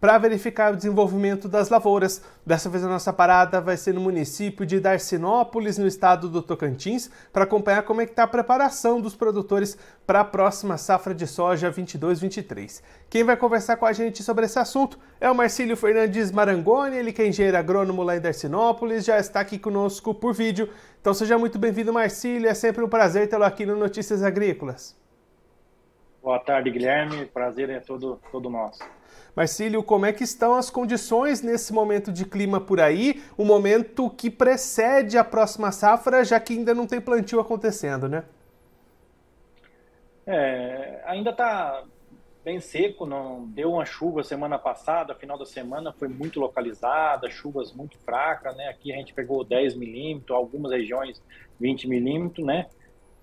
para verificar o desenvolvimento das lavouras. Dessa vez a nossa parada vai ser no município de Darcinópolis, no estado do Tocantins, para acompanhar como é que está a preparação dos produtores para a próxima safra de soja 22-23. Quem vai conversar com a gente sobre esse assunto é o Marcílio Fernandes Marangoni, ele que é engenheiro agrônomo lá em Darcinópolis, já está aqui conosco por vídeo. Então seja muito bem-vindo, Marcílio, é sempre um prazer tê-lo aqui no Notícias Agrícolas. Boa tarde, Guilherme. Prazer é todo, todo nosso. Marcílio, como é que estão as condições nesse momento de clima por aí? O momento que precede a próxima safra, já que ainda não tem plantio acontecendo, né? É, ainda está bem seco, não deu uma chuva semana passada, final da semana foi muito localizada, chuvas muito fracas, né? Aqui a gente pegou 10 milímetros, algumas regiões 20 milímetros, né?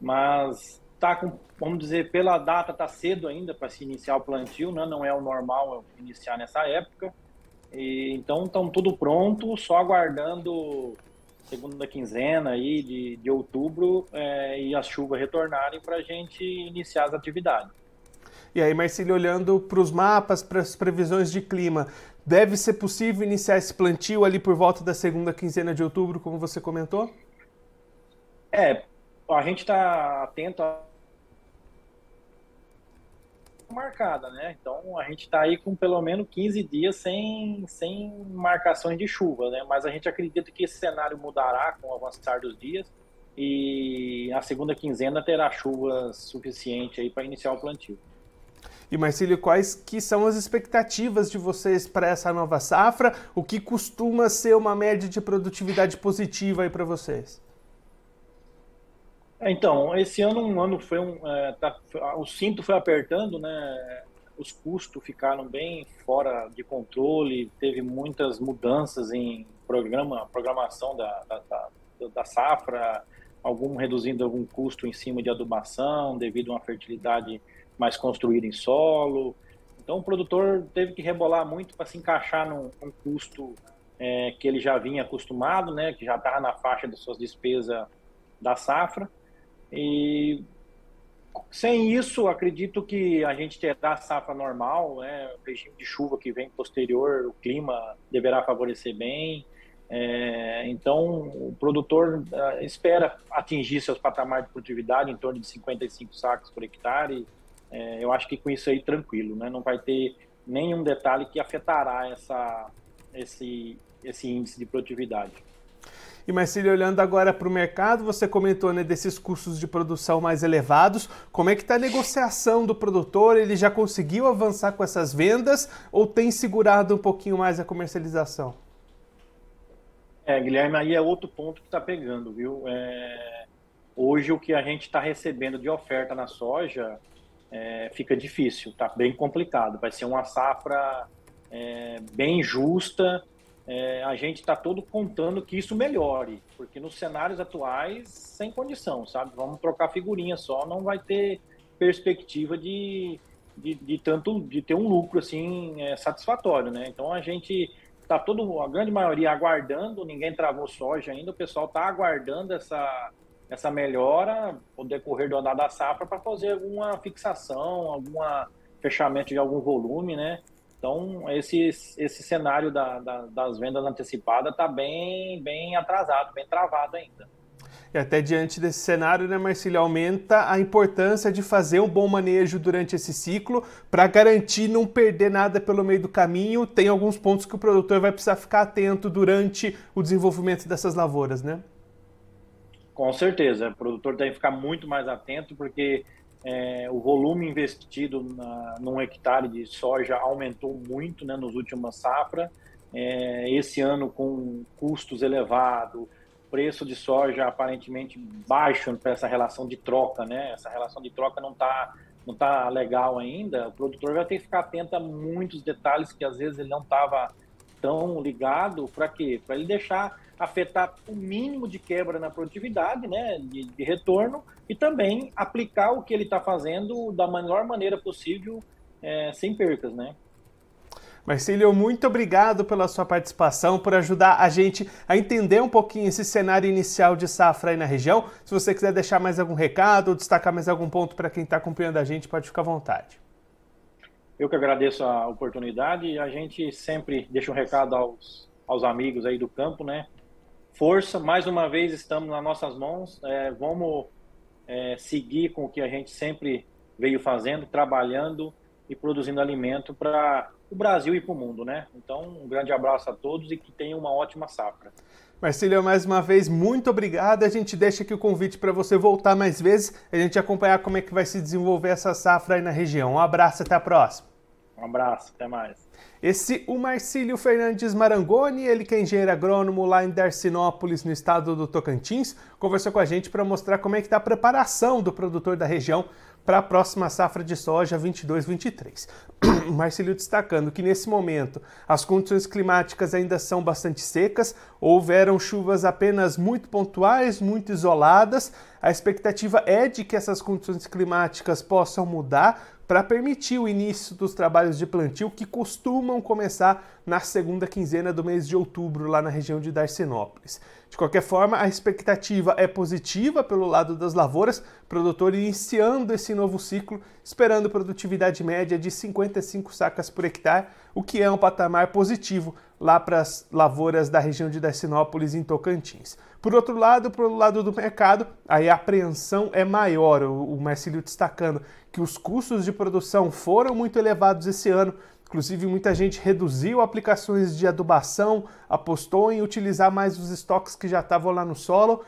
Mas tá com, vamos dizer, pela data tá cedo ainda para se iniciar o plantio, né? Não é o normal iniciar nessa época. E, então estão tudo pronto, só aguardando segunda quinzena aí de, de outubro é, e as chuvas retornarem para a gente iniciar as atividades. E aí, Marcílio, olhando para os mapas, para as previsões de clima, deve ser possível iniciar esse plantio ali por volta da segunda quinzena de outubro, como você comentou? É, a gente está atento a marcada, né? Então a gente está aí com pelo menos 15 dias sem, sem marcações de chuva, né? Mas a gente acredita que esse cenário mudará com o avançar dos dias e a segunda quinzena terá chuva suficiente aí para iniciar o plantio. E Marcílio, quais que são as expectativas de vocês para essa nova safra? O que costuma ser uma média de produtividade positiva aí para vocês? É, então, esse ano um ano foi um, é, tá, o cinto foi apertando, né? Os custos ficaram bem fora de controle, teve muitas mudanças em programa, programação da, da, da, da safra, algum reduzindo algum custo em cima de adubação devido a uma fertilidade mais construída em solo. Então o produtor teve que rebolar muito para se encaixar num, num custo é, que ele já vinha acostumado, né? Que já estava na faixa das suas despesas da safra. E sem isso, acredito que a gente terá a safra normal, né? o regime de chuva que vem posterior, o clima deverá favorecer bem. É, então, o produtor uh, espera atingir seus patamares de produtividade em torno de 55 sacos por hectare. É, eu acho que com isso aí tranquilo, né? não vai ter nenhum detalhe que afetará essa, esse, esse índice de produtividade. E Marcílio, olhando agora para o mercado, você comentou né, desses custos de produção mais elevados. Como é que está a negociação do produtor? Ele já conseguiu avançar com essas vendas ou tem segurado um pouquinho mais a comercialização? É, Guilherme, aí é outro ponto que está pegando, viu? É, hoje o que a gente está recebendo de oferta na soja é, fica difícil, está bem complicado. Vai ser uma safra é, bem justa é, a gente está todo contando que isso melhore, porque nos cenários atuais, sem condição, sabe? Vamos trocar figurinha só, não vai ter perspectiva de, de, de tanto de ter um lucro assim é, satisfatório, né? Então a gente está todo a grande maioria aguardando, ninguém travou soja ainda, o pessoal está aguardando essa essa melhora no decorrer do andar da safra para fazer alguma fixação, alguma fechamento de algum volume, né? Então, esse, esse cenário da, da, das vendas antecipadas está bem, bem atrasado, bem travado ainda. E até diante desse cenário, né, Marcílio, aumenta a importância de fazer um bom manejo durante esse ciclo para garantir não perder nada pelo meio do caminho. Tem alguns pontos que o produtor vai precisar ficar atento durante o desenvolvimento dessas lavouras, né? Com certeza, o produtor tem que ficar muito mais atento, porque é, o volume investido na, num hectare de soja aumentou muito né, nos últimos safra. É, esse ano com custos elevados, preço de soja aparentemente baixo para essa relação de troca, né? Essa relação de troca não está não tá legal ainda. O produtor vai ter que ficar atento a muitos detalhes que às vezes ele não estava tão ligado. Para quê? Para ele deixar afetar o mínimo de quebra na produtividade, né, de, de retorno, e também aplicar o que ele está fazendo da melhor maneira possível, é, sem percas, né. Marcílio, muito obrigado pela sua participação, por ajudar a gente a entender um pouquinho esse cenário inicial de safra aí na região. Se você quiser deixar mais algum recado ou destacar mais algum ponto para quem está acompanhando a gente, pode ficar à vontade. Eu que agradeço a oportunidade a gente sempre deixa um recado aos, aos amigos aí do campo, né? Força, mais uma vez estamos nas nossas mãos, é, vamos é, seguir com o que a gente sempre veio fazendo, trabalhando e produzindo alimento para o Brasil e para o mundo, né? Então, um grande abraço a todos e que tenham uma ótima safra. Marcílio, mais uma vez, muito obrigado. A gente deixa aqui o convite para você voltar mais vezes, a gente acompanhar como é que vai se desenvolver essa safra aí na região. Um abraço, até a próxima. Um abraço, até mais. Esse o Marcílio Fernandes Marangoni, ele que é engenheiro agrônomo lá em Darcinópolis, no estado do Tocantins, conversou com a gente para mostrar como é que está a preparação do produtor da região para a próxima safra de soja 22-23. Marcílio destacando que nesse momento as condições climáticas ainda são bastante secas, houveram chuvas apenas muito pontuais, muito isoladas. A expectativa é de que essas condições climáticas possam mudar para permitir o início dos trabalhos de plantio que costumam começar na segunda quinzena do mês de outubro, lá na região de Darcinópolis. De qualquer forma, a expectativa é positiva pelo lado das lavouras, produtor iniciando esse novo ciclo, esperando produtividade média de 55 sacas por hectare, o que é um patamar positivo lá para as lavouras da região de Darcinópolis, em Tocantins. Por outro lado, pelo lado do mercado, aí a apreensão é maior, o Marcílio destacando que os custos de produção foram muito elevados esse ano, Inclusive, muita gente reduziu aplicações de adubação, apostou em utilizar mais os estoques que já estavam lá no solo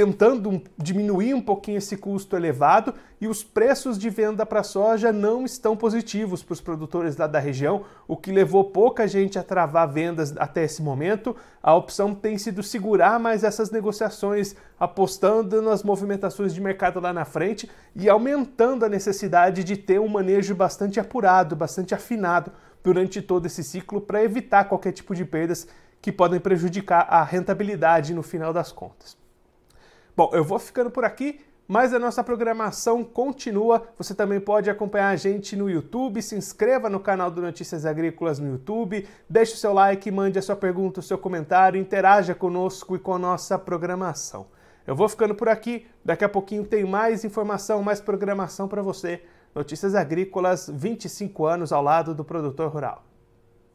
tentando diminuir um pouquinho esse custo elevado e os preços de venda para soja não estão positivos para os produtores lá da região, o que levou pouca gente a travar vendas até esse momento. A opção tem sido segurar mais essas negociações, apostando nas movimentações de mercado lá na frente e aumentando a necessidade de ter um manejo bastante apurado, bastante afinado durante todo esse ciclo para evitar qualquer tipo de perdas que podem prejudicar a rentabilidade no final das contas. Bom, eu vou ficando por aqui, mas a nossa programação continua. Você também pode acompanhar a gente no YouTube, se inscreva no canal do Notícias Agrícolas no YouTube, deixe o seu like, mande a sua pergunta, o seu comentário, interaja conosco e com a nossa programação. Eu vou ficando por aqui, daqui a pouquinho tem mais informação, mais programação para você. Notícias Agrícolas, 25 anos ao lado do produtor rural.